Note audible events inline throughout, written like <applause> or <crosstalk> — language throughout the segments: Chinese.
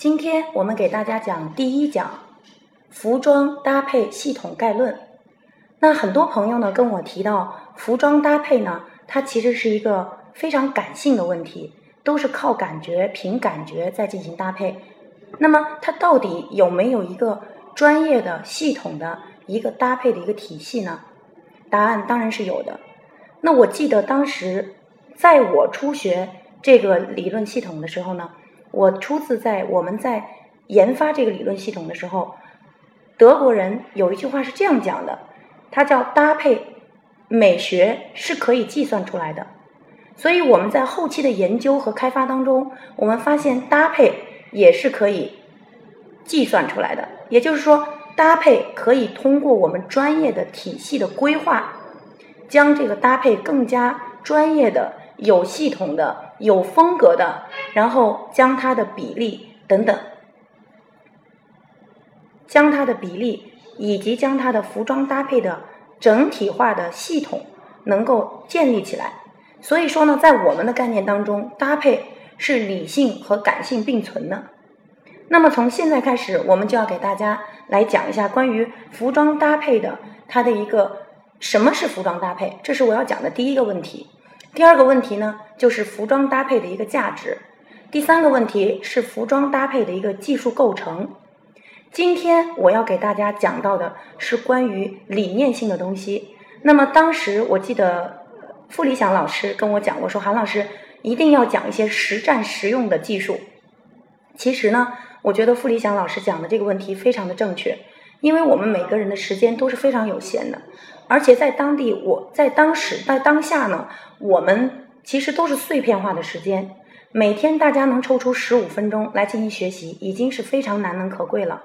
今天我们给大家讲第一讲服装搭配系统概论。那很多朋友呢跟我提到，服装搭配呢，它其实是一个非常感性的问题，都是靠感觉、凭感觉在进行搭配。那么它到底有没有一个专业的、系统的一个搭配的一个体系呢？答案当然是有的。那我记得当时在我初学这个理论系统的时候呢。我初次在我们在研发这个理论系统的时候，德国人有一句话是这样讲的，它叫搭配美学是可以计算出来的。所以我们在后期的研究和开发当中，我们发现搭配也是可以计算出来的。也就是说，搭配可以通过我们专业的体系的规划，将这个搭配更加专业的。有系统的、有风格的，然后将它的比例等等，将它的比例以及将它的服装搭配的整体化的系统能够建立起来。所以说呢，在我们的概念当中，搭配是理性和感性并存的。那么从现在开始，我们就要给大家来讲一下关于服装搭配的它的一个什么是服装搭配，这是我要讲的第一个问题。第二个问题呢，就是服装搭配的一个价值；第三个问题是服装搭配的一个技术构成。今天我要给大家讲到的是关于理念性的东西。那么当时我记得傅理想老师跟我讲我，说韩老师一定要讲一些实战实用的技术。其实呢，我觉得傅理想老师讲的这个问题非常的正确，因为我们每个人的时间都是非常有限的。而且在当地，我在当时在当下呢，我们其实都是碎片化的时间。每天大家能抽出十五分钟来进行学习，已经是非常难能可贵了。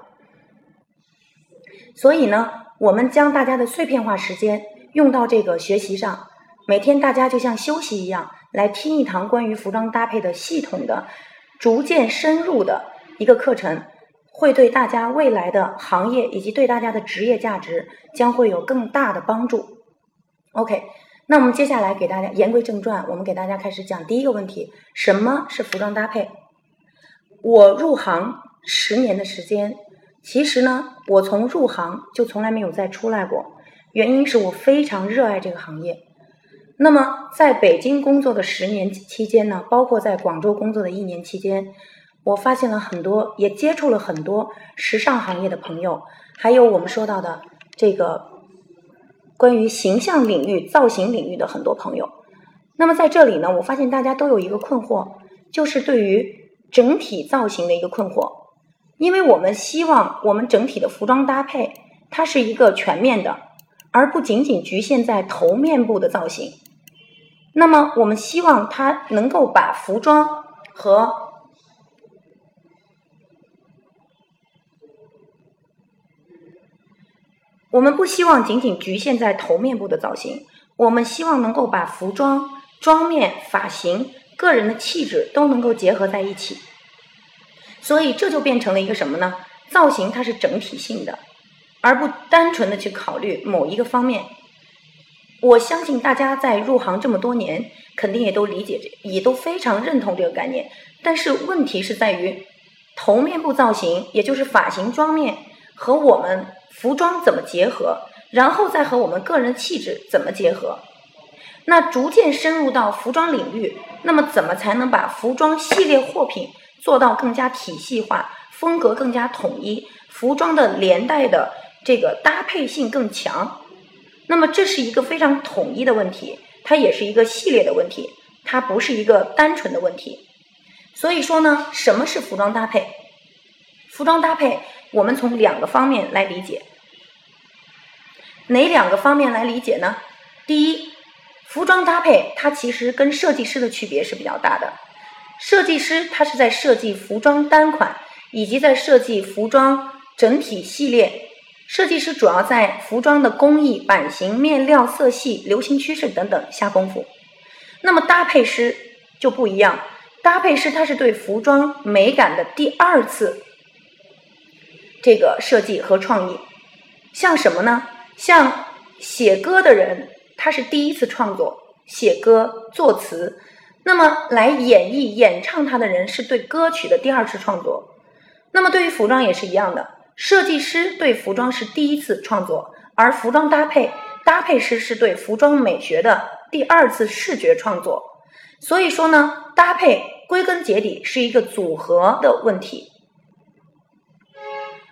所以呢，我们将大家的碎片化时间用到这个学习上。每天大家就像休息一样，来听一堂关于服装搭配的系统的、逐渐深入的一个课程。会对大家未来的行业以及对大家的职业价值将会有更大的帮助。OK，那我们接下来给大家言归正传，我们给大家开始讲第一个问题：什么是服装搭配？我入行十年的时间，其实呢，我从入行就从来没有再出来过，原因是我非常热爱这个行业。那么在北京工作的十年期间呢，包括在广州工作的一年期间。我发现了很多，也接触了很多时尚行业的朋友，还有我们说到的这个关于形象领域、造型领域的很多朋友。那么在这里呢，我发现大家都有一个困惑，就是对于整体造型的一个困惑，因为我们希望我们整体的服装搭配它是一个全面的，而不仅仅局限在头面部的造型。那么我们希望它能够把服装和我们不希望仅仅局限在头面部的造型，我们希望能够把服装、妆面、发型、个人的气质都能够结合在一起。所以这就变成了一个什么呢？造型它是整体性的，而不单纯的去考虑某一个方面。我相信大家在入行这么多年，肯定也都理解这，也都非常认同这个概念。但是问题是在于，头面部造型，也就是发型、妆面和我们。服装怎么结合，然后再和我们个人气质怎么结合？那逐渐深入到服装领域，那么怎么才能把服装系列货品做到更加体系化，风格更加统一，服装的连带的这个搭配性更强？那么这是一个非常统一的问题，它也是一个系列的问题，它不是一个单纯的问题。所以说呢，什么是服装搭配？服装搭配。我们从两个方面来理解，哪两个方面来理解呢？第一，服装搭配它其实跟设计师的区别是比较大的。设计师他是在设计服装单款，以及在设计服装整体系列。设计师主要在服装的工艺、版型、面料、色系、流行趋势等等下功夫。那么搭配师就不一样，搭配师他是对服装美感的第二次。这个设计和创意，像什么呢？像写歌的人，他是第一次创作写歌作词，那么来演绎演唱他的人是对歌曲的第二次创作。那么对于服装也是一样的，设计师对服装是第一次创作，而服装搭配搭配师是对服装美学的第二次视觉创作。所以说呢，搭配归根结底是一个组合的问题。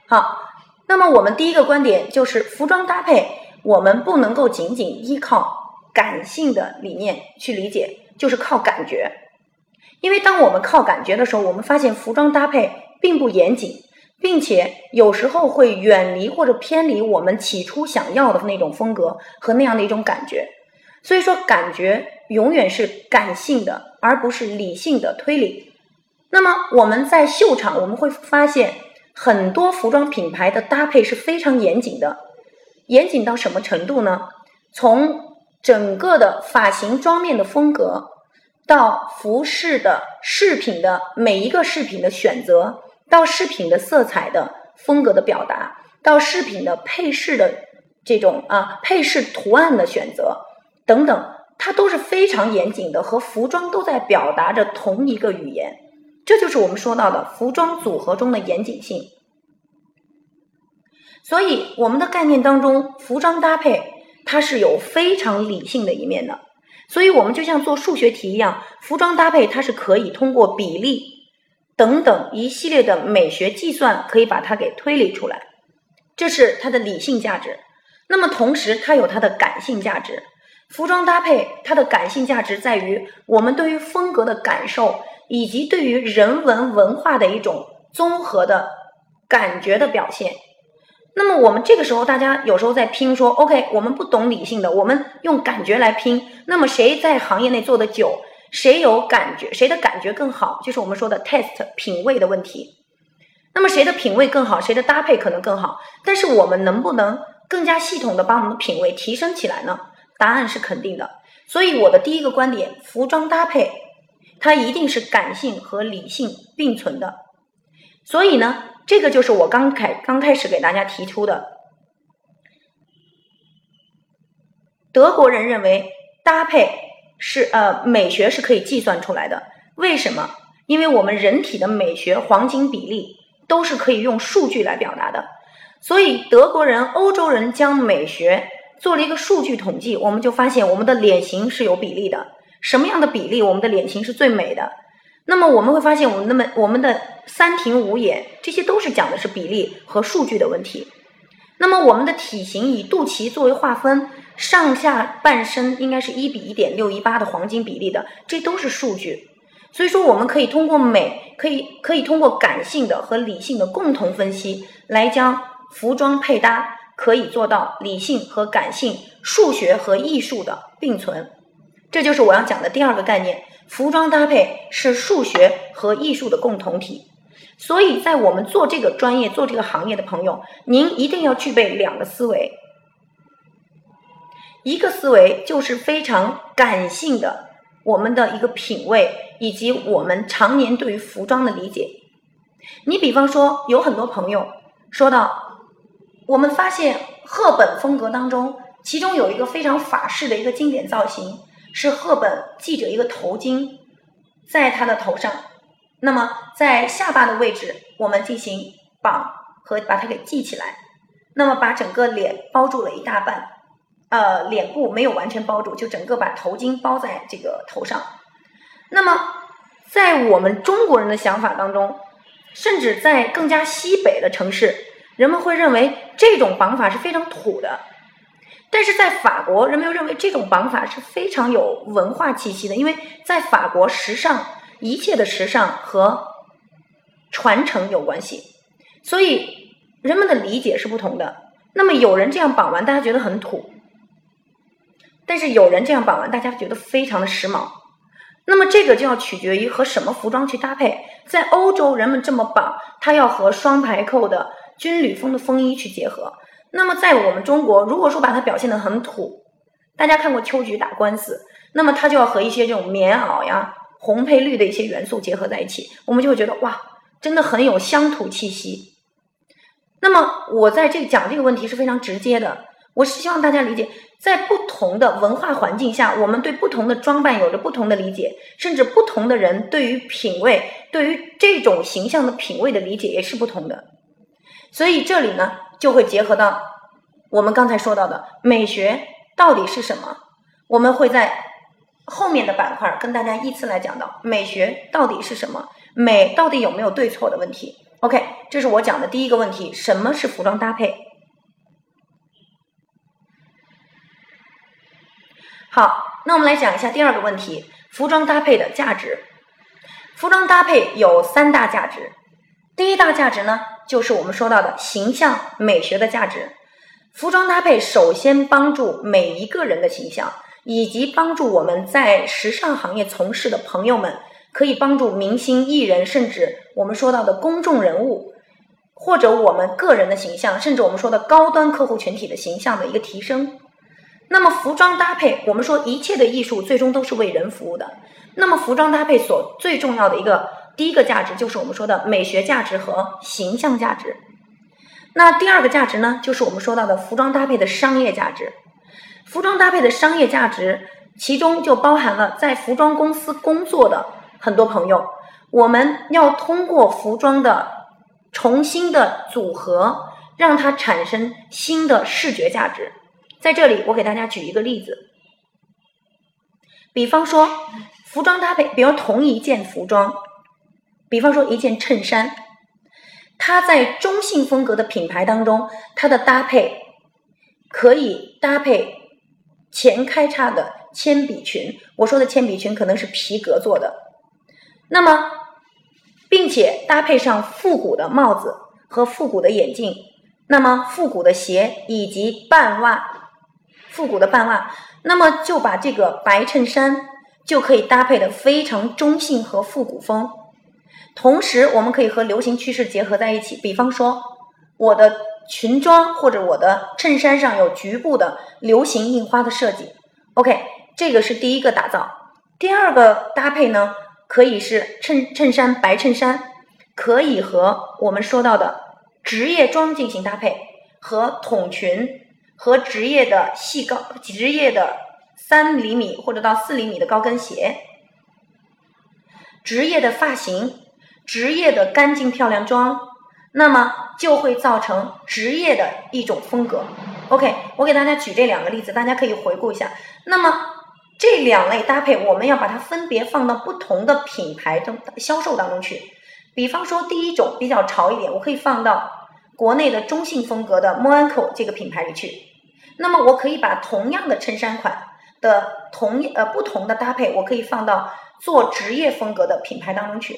好，那么我们第一个观点就是服装搭配，我们不能够仅仅依靠感性的理念去理解，就是靠感觉。因为当我们靠感觉的时候，我们发现服装搭配并不严谨，并且有时候会远离或者偏离我们起初想要的那种风格和那样的一种感觉。所以说，感觉永远是感性的，而不是理性的推理。那么我们在秀场，我们会发现。很多服装品牌的搭配是非常严谨的，严谨到什么程度呢？从整个的发型、妆面的风格，到服饰的饰品的每一个饰品的选择，到饰品的色彩的风格的表达，到饰品的配饰的这种啊配饰图案的选择等等，它都是非常严谨的，和服装都在表达着同一个语言。这就是我们说到的服装组合中的严谨性，所以我们的概念当中，服装搭配它是有非常理性的一面的，所以我们就像做数学题一样，服装搭配它是可以通过比例等等一系列的美学计算，可以把它给推理出来，这是它的理性价值。那么同时，它有它的感性价值。服装搭配它的感性价值在于我们对于风格的感受。以及对于人文文化的一种综合的感觉的表现。那么我们这个时候，大家有时候在拼说，OK，我们不懂理性的，我们用感觉来拼。那么谁在行业内做的久，谁有感觉，谁的感觉更好，就是我们说的 test 品味的问题。那么谁的品味更好，谁的搭配可能更好。但是我们能不能更加系统的把我们的品味提升起来呢？答案是肯定的。所以我的第一个观点，服装搭配。它一定是感性和理性并存的，所以呢，这个就是我刚开刚开始给大家提出的。德国人认为搭配是呃美学是可以计算出来的，为什么？因为我们人体的美学黄金比例都是可以用数据来表达的，所以德国人、欧洲人将美学做了一个数据统计，我们就发现我们的脸型是有比例的。什么样的比例，我们的脸型是最美的？那么我们会发现，我们那么我们的三庭五眼，这些都是讲的是比例和数据的问题。那么我们的体型以肚脐作为划分，上下半身应该是一比一点六一八的黄金比例的，这都是数据。所以说，我们可以通过美，可以可以通过感性的和理性的共同分析，来将服装配搭可以做到理性和感性、数学和艺术的并存。这就是我要讲的第二个概念，服装搭配是数学和艺术的共同体。所以在我们做这个专业、做这个行业的朋友，您一定要具备两个思维。一个思维就是非常感性的，我们的一个品味以及我们常年对于服装的理解。你比方说，有很多朋友说到，我们发现赫本风格当中，其中有一个非常法式的一个经典造型。是赫本系着一个头巾，在他的头上，那么在下巴的位置，我们进行绑和把它给系起来，那么把整个脸包住了一大半，呃，脸部没有完全包住，就整个把头巾包在这个头上。那么在我们中国人的想法当中，甚至在更加西北的城市，人们会认为这种绑法是非常土的。但是在法国，人们又认为这种绑法是非常有文化气息的，因为在法国，时尚一切的时尚和传承有关系，所以人们的理解是不同的。那么有人这样绑完，大家觉得很土；但是有人这样绑完，大家觉得非常的时髦。那么这个就要取决于和什么服装去搭配。在欧洲，人们这么绑，它要和双排扣的军旅风的风衣去结合。那么在我们中国，如果说把它表现的很土，大家看过秋菊打官司，那么它就要和一些这种棉袄呀、红配绿的一些元素结合在一起，我们就会觉得哇，真的很有乡土气息。那么我在这讲这个问题是非常直接的，我是希望大家理解，在不同的文化环境下，我们对不同的装扮有着不同的理解，甚至不同的人对于品味、对于这种形象的品味的理解也是不同的。所以这里呢，就会结合到我们刚才说到的美学到底是什么。我们会在后面的板块跟大家依次来讲到美学到底是什么，美到底有没有对错的问题。OK，这是我讲的第一个问题，什么是服装搭配？好，那我们来讲一下第二个问题，服装搭配的价值。服装搭配有三大价值，第一大价值呢，就是我们说到的形象美学的价值。服装搭配首先帮助每一个人的形象，以及帮助我们在时尚行业从事的朋友们。可以帮助明星、艺人，甚至我们说到的公众人物，或者我们个人的形象，甚至我们说的高端客户群体的形象的一个提升。那么，服装搭配，我们说一切的艺术最终都是为人服务的。那么，服装搭配所最重要的一个第一个价值，就是我们说的美学价值和形象价值。那第二个价值呢，就是我们说到的服装搭配的商业价值。服装搭配的商业价值，其中就包含了在服装公司工作的。很多朋友，我们要通过服装的重新的组合，让它产生新的视觉价值。在这里，我给大家举一个例子，比方说服装搭配，比如同一件服装，比方说一件衬衫，它在中性风格的品牌当中，它的搭配可以搭配前开叉的铅笔裙。我说的铅笔裙可能是皮革做的。那么，并且搭配上复古的帽子和复古的眼镜，那么复古的鞋以及半袜，复古的半袜，那么就把这个白衬衫就可以搭配的非常中性和复古风。同时，我们可以和流行趋势结合在一起，比方说我的裙装或者我的衬衫上有局部的流行印花的设计。OK，这个是第一个打造。第二个搭配呢？可以是衬衬衫白衬衫，可以和我们说到的职业装进行搭配，和筒裙，和职业的细高职业的三厘米或者到四厘米的高跟鞋，职业的发型，职业的干净漂亮妆，那么就会造成职业的一种风格。OK，我给大家举这两个例子，大家可以回顾一下。那么。这两类搭配，我们要把它分别放到不同的品牌中销售当中去。比方说，第一种比较潮一点，我可以放到国内的中性风格的 Monaco 这个品牌里去。那么，我可以把同样的衬衫款的同呃不同的搭配，我可以放到做职业风格的品牌当中去。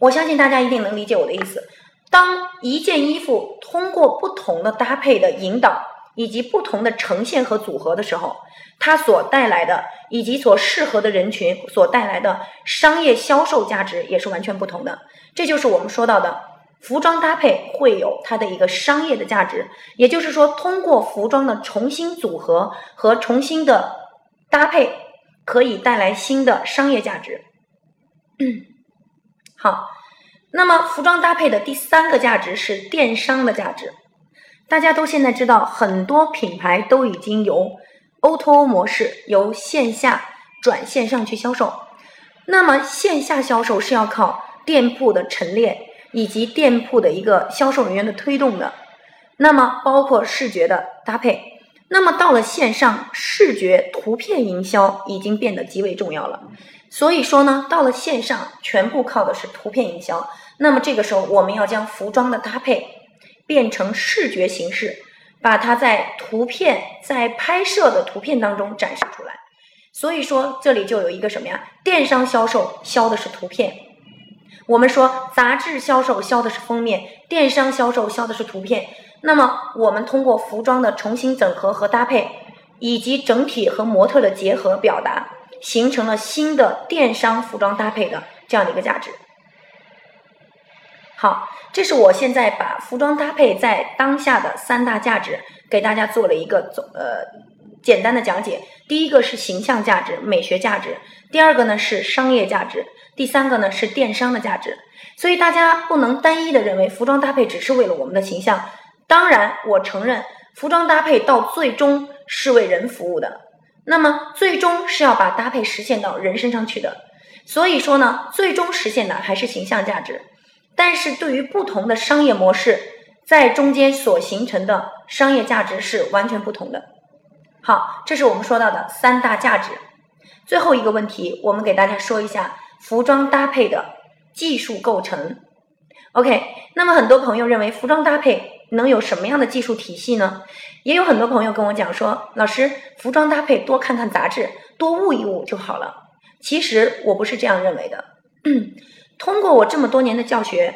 我相信大家一定能理解我的意思。当一件衣服通过不同的搭配的引导。以及不同的呈现和组合的时候，它所带来的以及所适合的人群所带来的商业销售价值也是完全不同的。这就是我们说到的服装搭配会有它的一个商业的价值，也就是说，通过服装的重新组合和重新的搭配，可以带来新的商业价值。好，那么服装搭配的第三个价值是电商的价值。大家都现在知道，很多品牌都已经由 O2O 模式，由线下转线上去销售。那么线下销售是要靠店铺的陈列以及店铺的一个销售人员的推动的。那么包括视觉的搭配。那么到了线上，视觉图片营销已经变得极为重要了。所以说呢，到了线上，全部靠的是图片营销。那么这个时候，我们要将服装的搭配。变成视觉形式，把它在图片在拍摄的图片当中展示出来。所以说，这里就有一个什么呀？电商销售销的是图片，我们说杂志销售销的是封面，电商销售销的是图片。那么，我们通过服装的重新整合和搭配，以及整体和模特的结合表达，形成了新的电商服装搭配的这样的一个价值。好。这是我现在把服装搭配在当下的三大价值给大家做了一个总呃简单的讲解。第一个是形象价值、美学价值；第二个呢是商业价值；第三个呢是电商的价值。所以大家不能单一的认为服装搭配只是为了我们的形象。当然，我承认服装搭配到最终是为人服务的，那么最终是要把搭配实现到人身上去的。所以说呢，最终实现的还是形象价值，但是对于不同的商业模式，在中间所形成的商业价值是完全不同的。好，这是我们说到的三大价值。最后一个问题，我们给大家说一下服装搭配的技术构成。OK，那么很多朋友认为服装搭配能有什么样的技术体系呢？也有很多朋友跟我讲说，老师，服装搭配多看看杂志，多悟一悟就好了。其实我不是这样认为的。<clears throat> 通过我这么多年的教学，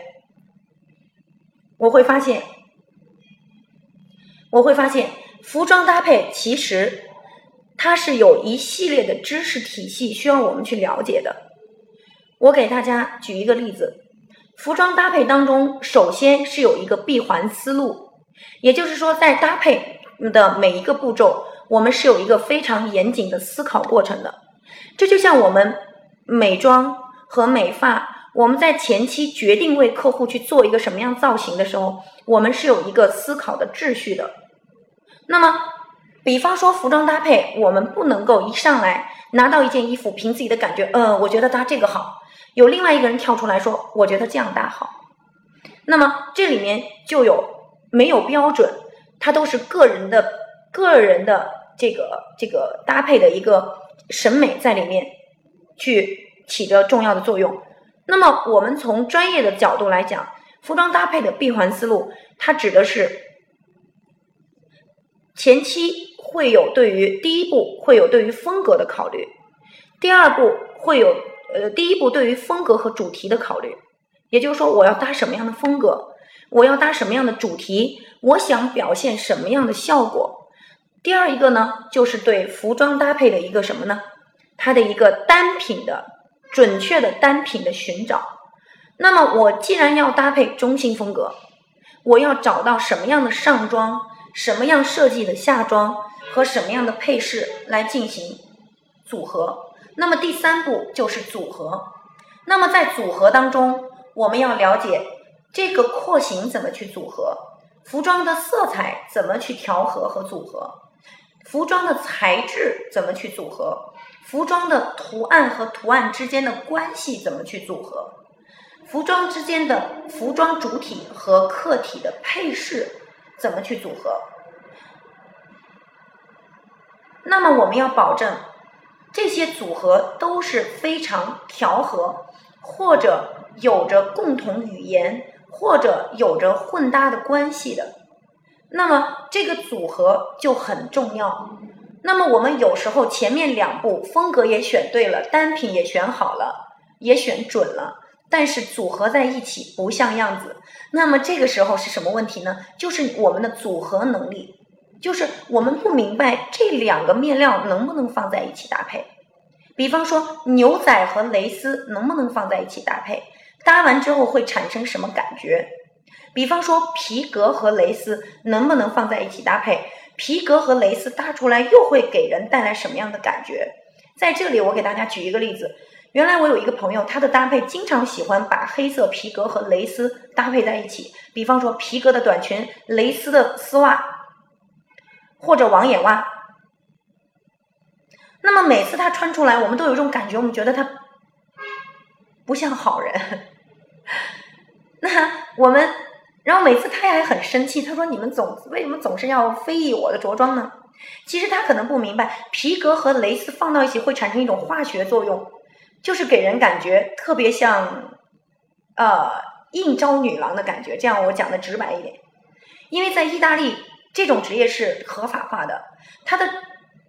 我会发现，我会发现服装搭配其实它是有一系列的知识体系需要我们去了解的。我给大家举一个例子。服装搭配当中，首先是有一个闭环思路，也就是说，在搭配的每一个步骤，我们是有一个非常严谨的思考过程的。这就像我们美妆和美发，我们在前期决定为客户去做一个什么样造型的时候，我们是有一个思考的秩序的。那么，比方说服装搭配，我们不能够一上来拿到一件衣服，凭自己的感觉，呃，我觉得搭这个好。有另外一个人跳出来说：“我觉得这样搭好。”那么这里面就有没有标准？它都是个人的、个人的这个这个搭配的一个审美在里面去起着重要的作用。那么我们从专业的角度来讲，服装搭配的闭环思路，它指的是前期会有对于第一步会有对于风格的考虑，第二步会有。呃，第一步对于风格和主题的考虑，也就是说，我要搭什么样的风格，我要搭什么样的主题，我想表现什么样的效果。第二一个呢，就是对服装搭配的一个什么呢？它的一个单品的准确的单品的寻找。那么，我既然要搭配中性风格，我要找到什么样的上装，什么样设计的下装和什么样的配饰来进行组合。那么第三步就是组合。那么在组合当中，我们要了解这个廓形怎么去组合，服装的色彩怎么去调和和组合，服装的材质怎么去组合，服装的图案和图案之间的关系怎么去组合，服装之间的服装主体和客体的配饰怎么去组合。那么我们要保证。这些组合都是非常调和，或者有着共同语言，或者有着混搭的关系的。那么这个组合就很重要。那么我们有时候前面两步风格也选对了，单品也选好了，也选准了，但是组合在一起不像样子。那么这个时候是什么问题呢？就是我们的组合能力。就是我们不明白这两个面料能不能放在一起搭配，比方说牛仔和蕾丝能不能放在一起搭配，搭完之后会产生什么感觉？比方说皮革和蕾丝能不能放在一起搭配，皮革和蕾丝搭出来又会给人带来什么样的感觉？在这里我给大家举一个例子，原来我有一个朋友，他的搭配经常喜欢把黑色皮革和蕾丝搭配在一起，比方说皮革的短裙，蕾丝的丝袜。或者网眼袜，那么每次他穿出来，我们都有一种感觉，我们觉得他不像好人。那我们，然后每次他还很生气，他说：“你们总为什么总是要非议我的着装呢？”其实他可能不明白，皮革和蕾丝放到一起会产生一种化学作用，就是给人感觉特别像呃应招女郎的感觉。这样我讲的直白一点，因为在意大利。这种职业是合法化的，它的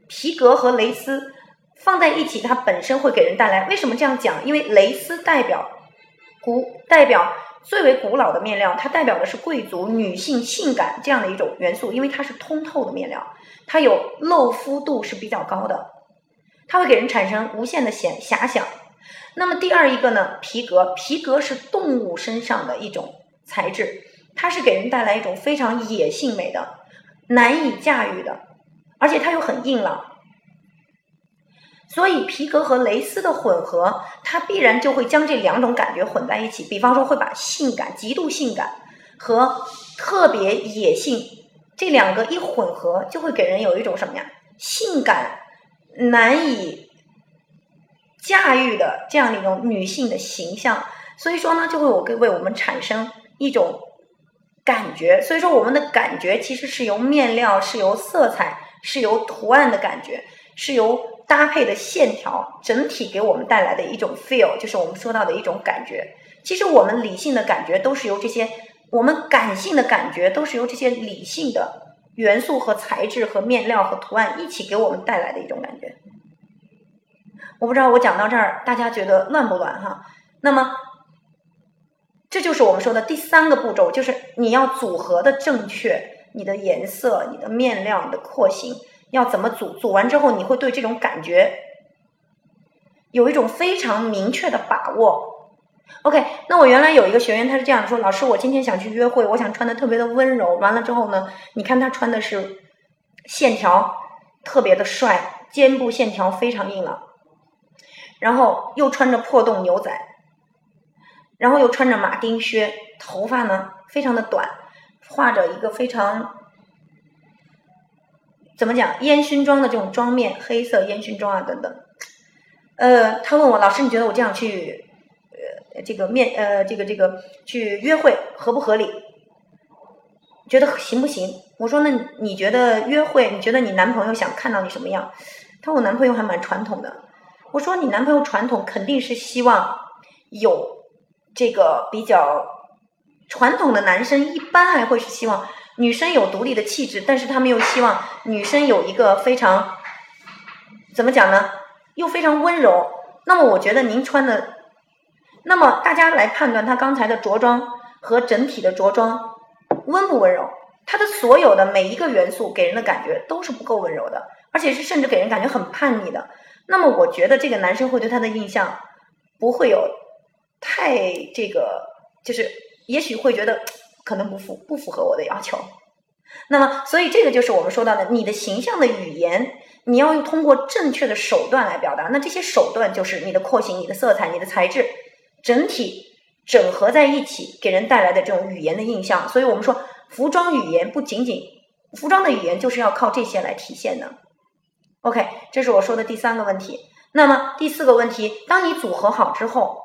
皮革和蕾丝放在一起，它本身会给人带来。为什么这样讲？因为蕾丝代表古，代表最为古老的面料，它代表的是贵族、女性、性感这样的一种元素。因为它是通透的面料，它有露肤度是比较高的，它会给人产生无限的遐遐想。那么第二一个呢？皮革，皮革是动物身上的一种材质，它是给人带来一种非常野性美的。难以驾驭的，而且它又很硬朗，所以皮革和蕾丝的混合，它必然就会将这两种感觉混在一起。比方说，会把性感、极度性感和特别野性这两个一混合，就会给人有一种什么呀？性感难以驾驭的这样的一种女性的形象。所以说呢，就会我给为我们产生一种感觉。所以说，我们的感觉其实是由面料、是由色彩、是由图案的感觉，是由搭配的线条整体给我们带来的一种 feel，就是我们说到的一种感觉。其实我们理性的感觉都是由这些，我们感性的感觉都是由这些理性的元素和材质和面料和图案一起给我们带来的一种感觉。我不知道我讲到这儿，大家觉得乱不乱哈？那么。这就是我们说的第三个步骤，就是你要组合的正确，你的颜色、你的面料、你的廓形要怎么组？组完之后，你会对这种感觉有一种非常明确的把握。OK，那我原来有一个学员，他是这样说：老师，我今天想去约会，我想穿的特别的温柔。完了之后呢，你看他穿的是线条特别的帅，肩部线条非常硬朗，然后又穿着破洞牛仔。然后又穿着马丁靴，头发呢非常的短，画着一个非常怎么讲烟熏妆的这种妆面，黑色烟熏妆啊等等。呃，他问我老师，你觉得我这样去呃这个面呃这个这个去约会合不合理？觉得行不行？我说那你觉得约会，你觉得你男朋友想看到你什么样？他说我男朋友还蛮传统的。我说你男朋友传统肯定是希望有。这个比较传统的男生一般还会是希望女生有独立的气质，但是他们又希望女生有一个非常怎么讲呢？又非常温柔。那么我觉得您穿的，那么大家来判断他刚才的着装和整体的着装温不温柔？他的所有的每一个元素给人的感觉都是不够温柔的，而且是甚至给人感觉很叛逆的。那么我觉得这个男生会对他的印象不会有。太这个就是，也许会觉得可能不符不符合我的要求。那么，所以这个就是我们说到的，你的形象的语言，你要用通过正确的手段来表达。那这些手段就是你的廓形、你的色彩、你的材质，整体整合在一起，给人带来的这种语言的印象。所以我们说，服装语言不仅仅服装的语言就是要靠这些来体现的。OK，这是我说的第三个问题。那么第四个问题，当你组合好之后。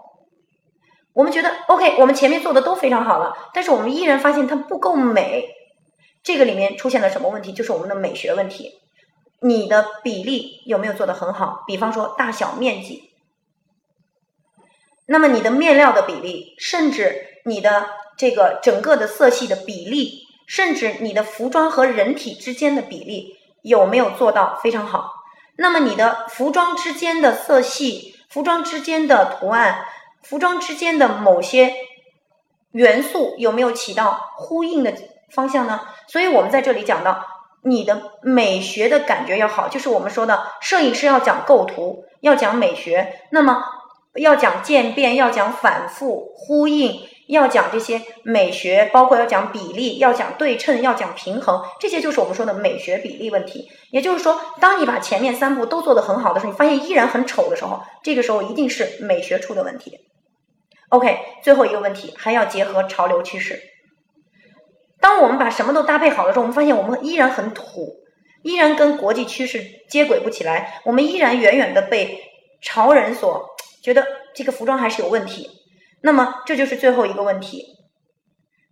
我们觉得 OK，我们前面做的都非常好了，但是我们依然发现它不够美。这个里面出现了什么问题？就是我们的美学问题。你的比例有没有做得很好？比方说大小面积，那么你的面料的比例，甚至你的这个整个的色系的比例，甚至你的服装和人体之间的比例有没有做到非常好？那么你的服装之间的色系，服装之间的图案。服装之间的某些元素有没有起到呼应的方向呢？所以我们在这里讲到，你的美学的感觉要好，就是我们说的，摄影师要讲构图，要讲美学，那么要讲渐变，要讲反复呼应，要讲这些美学，包括要讲比例，要讲对称，要讲平衡，这些就是我们说的美学比例问题。也就是说，当你把前面三步都做得很好的时候，你发现依然很丑的时候，这个时候一定是美学出的问题。OK，最后一个问题还要结合潮流趋势。当我们把什么都搭配好了之后，我们发现我们依然很土，依然跟国际趋势接轨不起来，我们依然远远的被潮人所觉得这个服装还是有问题。那么这就是最后一个问题。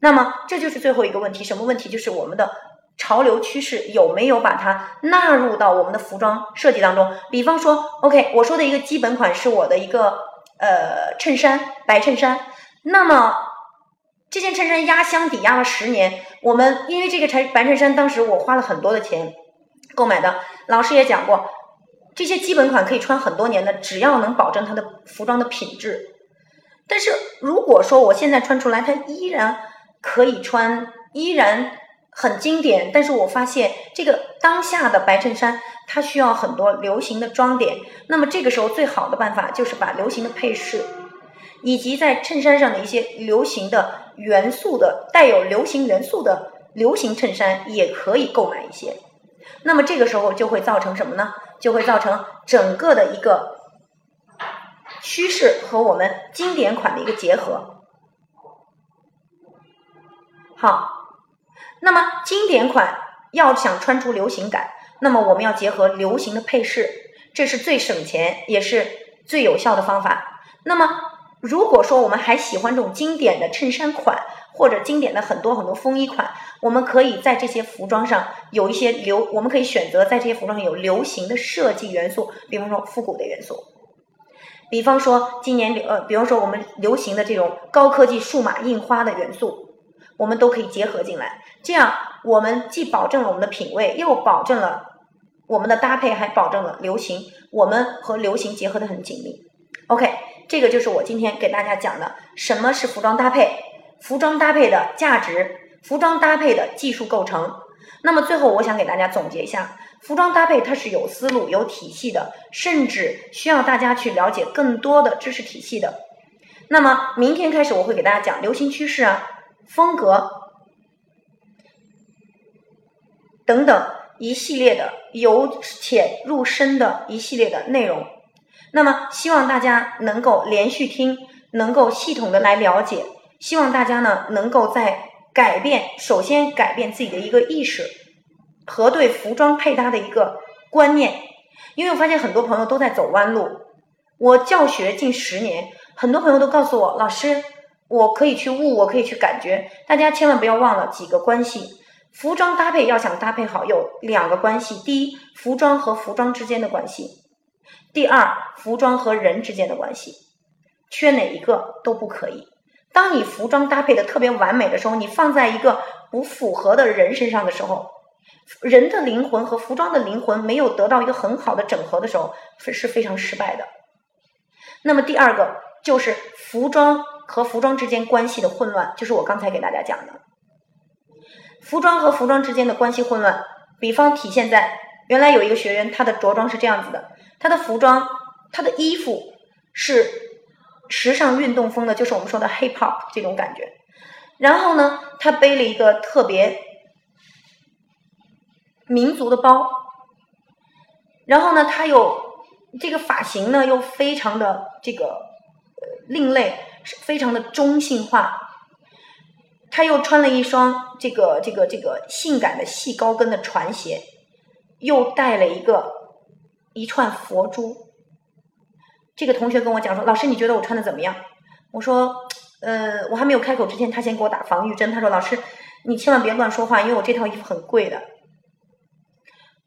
那么这就是最后一个问题，什么问题？就是我们的潮流趋势有没有把它纳入到我们的服装设计当中？比方说，OK，我说的一个基本款是我的一个。呃，衬衫白衬衫，那么这件衬衫压箱底压了十年。我们因为这个白白衬衫，当时我花了很多的钱购买的。老师也讲过，这些基本款可以穿很多年的，只要能保证它的服装的品质。但是如果说我现在穿出来，它依然可以穿，依然很经典。但是我发现这个当下的白衬衫。它需要很多流行的装点，那么这个时候最好的办法就是把流行的配饰，以及在衬衫上的一些流行的元素的带有流行元素的流行衬衫也可以购买一些。那么这个时候就会造成什么呢？就会造成整个的一个趋势和我们经典款的一个结合。好，那么经典款要想穿出流行感，那么我们要结合流行的配饰，这是最省钱也是最有效的方法。那么如果说我们还喜欢这种经典的衬衫款，或者经典的很多很多风衣款，我们可以在这些服装上有一些流，我们可以选择在这些服装上有流行的设计元素，比方说复古的元素，比方说今年流呃，比方说我们流行的这种高科技数码印花的元素，我们都可以结合进来。这样我们既保证了我们的品味，又保证了我们的搭配，还保证了流行，我们和流行结合的很紧密。OK，这个就是我今天给大家讲的什么是服装搭配。服装搭配的价值，服装搭配的技术构成。那么最后，我想给大家总结一下，服装搭配它是有思路、有体系的，甚至需要大家去了解更多的知识体系的。那么明天开始，我会给大家讲流行趋势啊、风格等等一系列的由浅入深的一系列的内容。那么希望大家能够连续听，能够系统的来了解。希望大家呢能够在改变，首先改变自己的一个意识和对服装配搭的一个观念，因为我发现很多朋友都在走弯路。我教学近十年，很多朋友都告诉我，老师，我可以去悟，我可以去感觉。大家千万不要忘了几个关系，服装搭配要想搭配好，有两个关系：第一，服装和服装之间的关系；第二，服装和人之间的关系，缺哪一个都不可以。当你服装搭配的特别完美的时候，你放在一个不符合的人身上的时候，人的灵魂和服装的灵魂没有得到一个很好的整合的时候，是是非常失败的。那么第二个就是服装和服装之间关系的混乱，就是我刚才给大家讲的，服装和服装之间的关系混乱，比方体现在原来有一个学员，他的着装是这样子的，他的服装，他的衣服是。时尚运动风的，就是我们说的 hip hop 这种感觉。然后呢，他背了一个特别民族的包。然后呢，他有这个发型呢，又非常的这个呃另类，非常的中性化。他又穿了一双这个这个这个性感的细高跟的船鞋，又戴了一个一串佛珠。这个同学跟我讲说：“老师，你觉得我穿的怎么样？”我说：“呃，我还没有开口之前，他先给我打防御针。他说：‘老师，你千万别乱说话，因为我这套衣服很贵的。’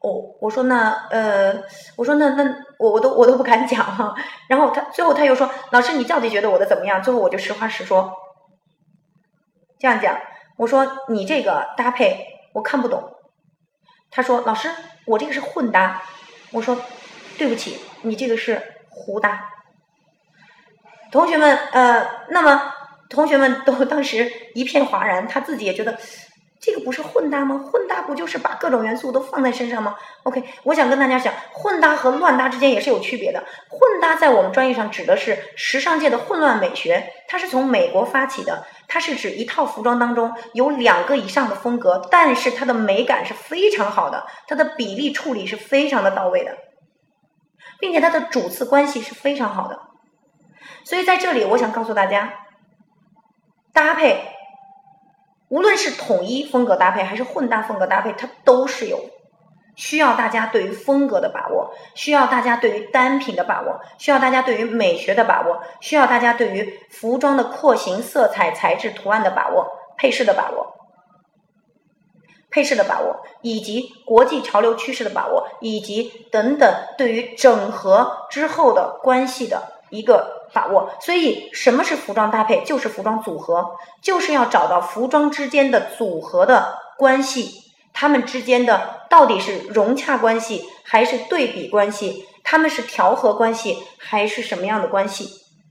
哦，我说那呃，我说那那我我都我都不敢讲哈。然后他最后他又说：‘老师，你到底觉得我的怎么样？’最后我就实话实说，这样讲，我说你这个搭配我看不懂。他说：‘老师，我这个是混搭。’我说：‘对不起，你这个是。’胡搭，同学们，呃，那么同学们都 <laughs> 当时一片哗然，他自己也觉得这个不是混搭吗？混搭不就是把各种元素都放在身上吗？OK，我想跟大家讲，混搭和乱搭之间也是有区别的。混搭在我们专业上指的是时尚界的混乱美学，它是从美国发起的，它是指一套服装当中有两个以上的风格，但是它的美感是非常好的，它的比例处理是非常的到位的。并且它的主次关系是非常好的，所以在这里我想告诉大家，搭配无论是统一风格搭配还是混搭风格搭配，它都是有需要大家对于风格的把握，需要大家对于单品的把握，需要大家对于美学的把握，需要大家对于服装的廓形、色彩、材质、图案的把握，配饰的把握。配饰的把握，以及国际潮流趋势的把握，以及等等对于整合之后的关系的一个把握。所以，什么是服装搭配？就是服装组合，就是要找到服装之间的组合的关系，它们之间的到底是融洽关系还是对比关系？他们是调和关系还是什么样的关系？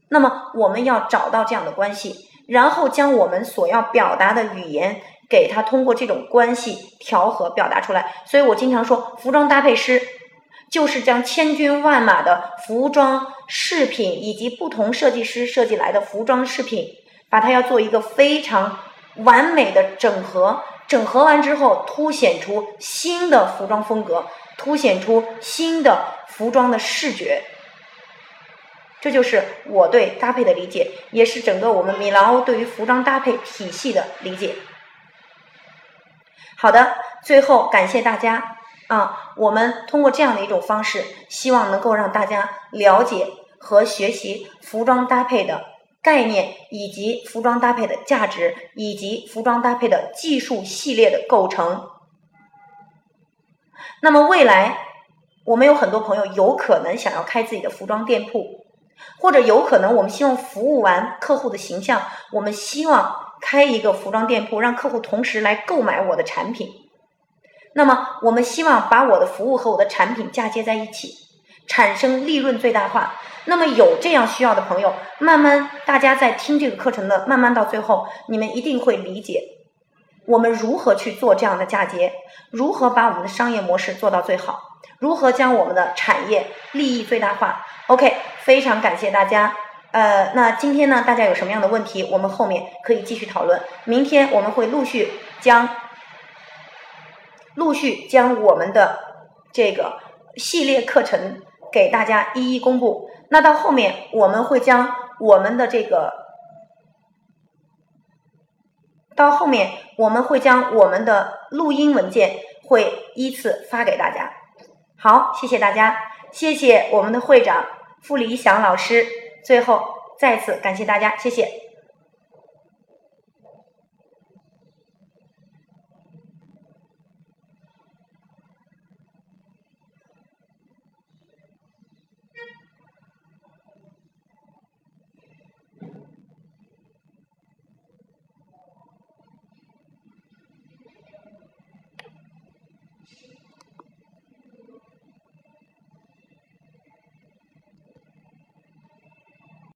那么，我们要找到这样的关系，然后将我们所要表达的语言。给他通过这种关系调和表达出来，所以我经常说，服装搭配师就是将千军万马的服装饰品以及不同设计师设计来的服装饰品，把它要做一个非常完美的整合，整合完之后凸显出新的服装风格，凸显出新的服装的视觉，这就是我对搭配的理解，也是整个我们米兰欧对于服装搭配体系的理解。好的，最后感谢大家。啊！我们通过这样的一种方式，希望能够让大家了解和学习服装搭配的概念，以及服装搭配的价值，以及服装搭配的技术系列的构成。那么未来，我们有很多朋友有可能想要开自己的服装店铺，或者有可能我们希望服务完客户的形象，我们希望。开一个服装店铺，让客户同时来购买我的产品。那么，我们希望把我的服务和我的产品嫁接在一起，产生利润最大化。那么，有这样需要的朋友，慢慢大家在听这个课程的，慢慢到最后，你们一定会理解我们如何去做这样的嫁接，如何把我们的商业模式做到最好，如何将我们的产业利益最大化。OK，非常感谢大家。呃，那今天呢，大家有什么样的问题，我们后面可以继续讨论。明天我们会陆续将陆续将我们的这个系列课程给大家一一公布。那到后面我们会将我们的这个到后面我们会将我们的录音文件会依次发给大家。好，谢谢大家，谢谢我们的会长付理想老师。最后，再次感谢大家，谢谢。